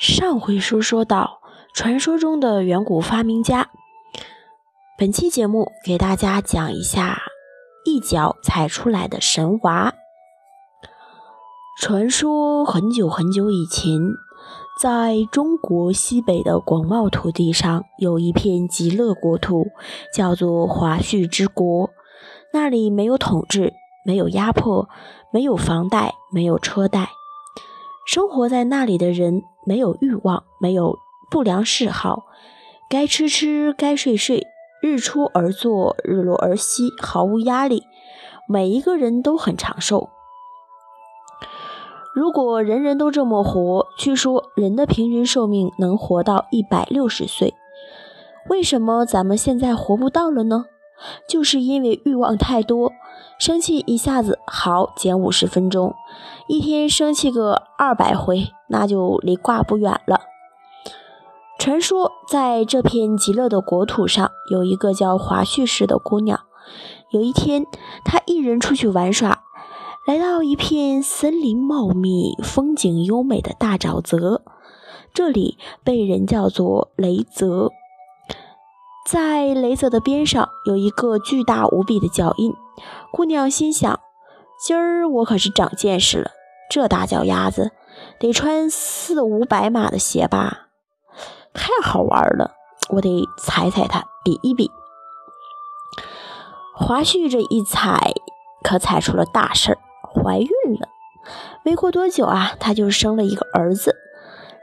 上回书说到，传说中的远古发明家。本期节目给大家讲一下一脚踩出来的神娃。传说很久很久以前，在中国西北的广袤土地上，有一片极乐国土，叫做华胥之国。那里没有统治，没有压迫，没有房贷，没有车贷。生活在那里的人没有欲望，没有不良嗜好，该吃吃，该睡睡，日出而作，日落而息，毫无压力。每一个人都很长寿。如果人人都这么活，据说人的平均寿命能活到一百六十岁。为什么咱们现在活不到了呢？就是因为欲望太多，生气一下子好减五十分钟，一天生气个二百回，那就离挂不远了。传说在这片极乐的国土上，有一个叫华胥氏的姑娘。有一天，她一人出去玩耍，来到一片森林茂密、风景优美的大沼泽，这里被人叫做雷泽。在雷泽的边上有一个巨大无比的脚印，姑娘心想：今儿我可是长见识了，这大脚丫子得穿四五百码的鞋吧？太好玩了，我得踩踩它，比一比。华胥这一踩，可踩出了大事儿，怀孕了。没过多久啊，她就生了一个儿子。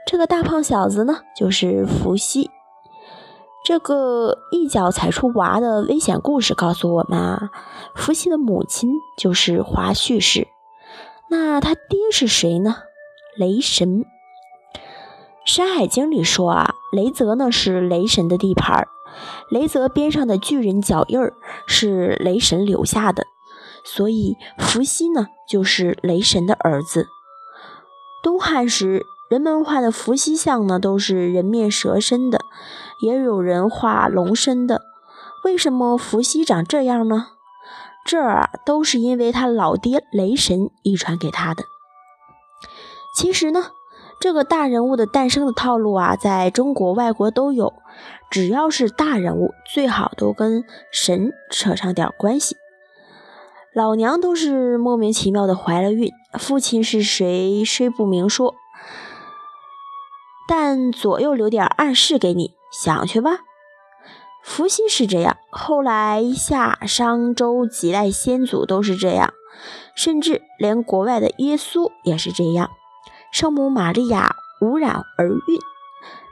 这个大胖小子呢，就是伏羲。这个一脚踩出娃的危险故事告诉我们啊，伏羲的母亲就是华胥氏。那他爹是谁呢？雷神。《山海经》里说啊，雷泽呢是雷神的地盘儿，雷泽边上的巨人脚印儿是雷神留下的，所以伏羲呢就是雷神的儿子。东汉时。人们画的伏羲像呢，都是人面蛇身的，也有人画龙身的。为什么伏羲长这样呢？这啊，都是因为他老爹雷神遗传给他的。其实呢，这个大人物的诞生的套路啊，在中国、外国都有。只要是大人物，最好都跟神扯上点关系。老娘都是莫名其妙的怀了孕，父亲是谁，虽不明说。但左右留点暗示给你，想去吧。伏羲是这样，后来夏、商、周几代先祖都是这样，甚至连国外的耶稣也是这样。圣母玛利亚无染而孕，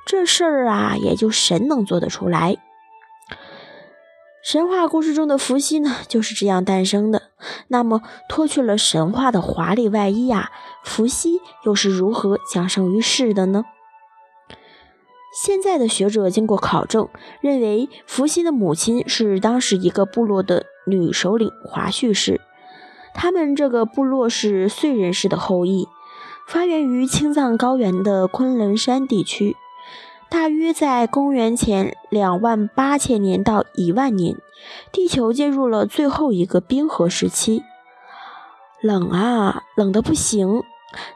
这事儿啊，也就神能做得出来。神话故事中的伏羲呢，就是这样诞生的。那么，脱去了神话的华丽外衣啊，伏羲又是如何降生于世的呢？现在的学者经过考证，认为伏羲的母亲是当时一个部落的女首领华胥氏。他们这个部落是燧人氏的后裔，发源于青藏高原的昆仑山地区。大约在公元前两万八千年到一万年，地球进入了最后一个冰河时期。冷啊，冷的不行。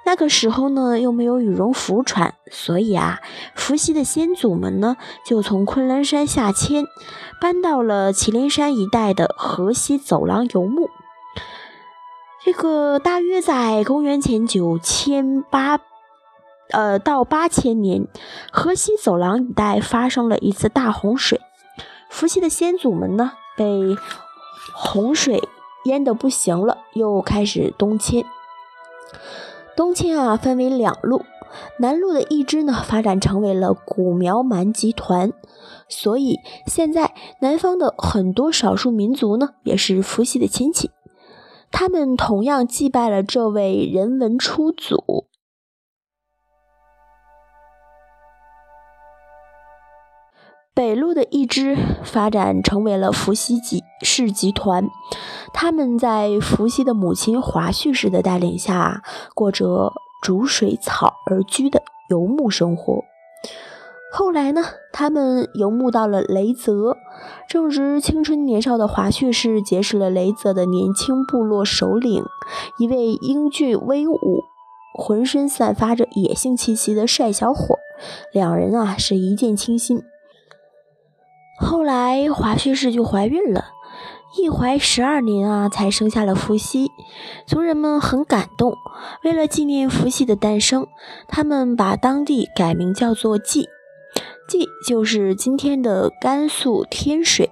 那个时候呢，又没有羽绒服穿，所以啊，伏羲的先祖们呢，就从昆仑山下迁，搬到了祁连山一带的河西走廊游牧。这个大约在公元前九千八，呃，到八千年，河西走廊一带发生了一次大洪水，伏羲的先祖们呢，被洪水淹得不行了，又开始东迁。东迁啊，分为两路，南路的一支呢，发展成为了古苗蛮集团，所以现在南方的很多少数民族呢，也是伏羲的亲戚，他们同样祭拜了这位人文初祖。北路的一支发展成为了伏羲集氏集团，他们在伏羲的母亲华胥氏的带领下，过着逐水草而居的游牧生活。后来呢，他们游牧到了雷泽，正值青春年少的华胥氏结识了雷泽的年轻部落首领，一位英俊威武、浑身散发着野性气息的帅小伙，两人啊是一见倾心。后来华胥氏就怀孕了，一怀十二年啊才生下了伏羲，族人们很感动。为了纪念伏羲的诞生，他们把当地改名叫做蓟，蓟就是今天的甘肃天水。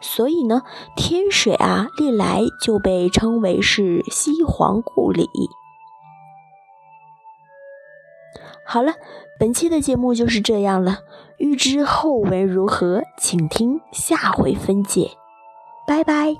所以呢，天水啊，历来就被称为是西皇故里。好了，本期的节目就是这样了。欲知后文如何，请听下回分解。拜拜。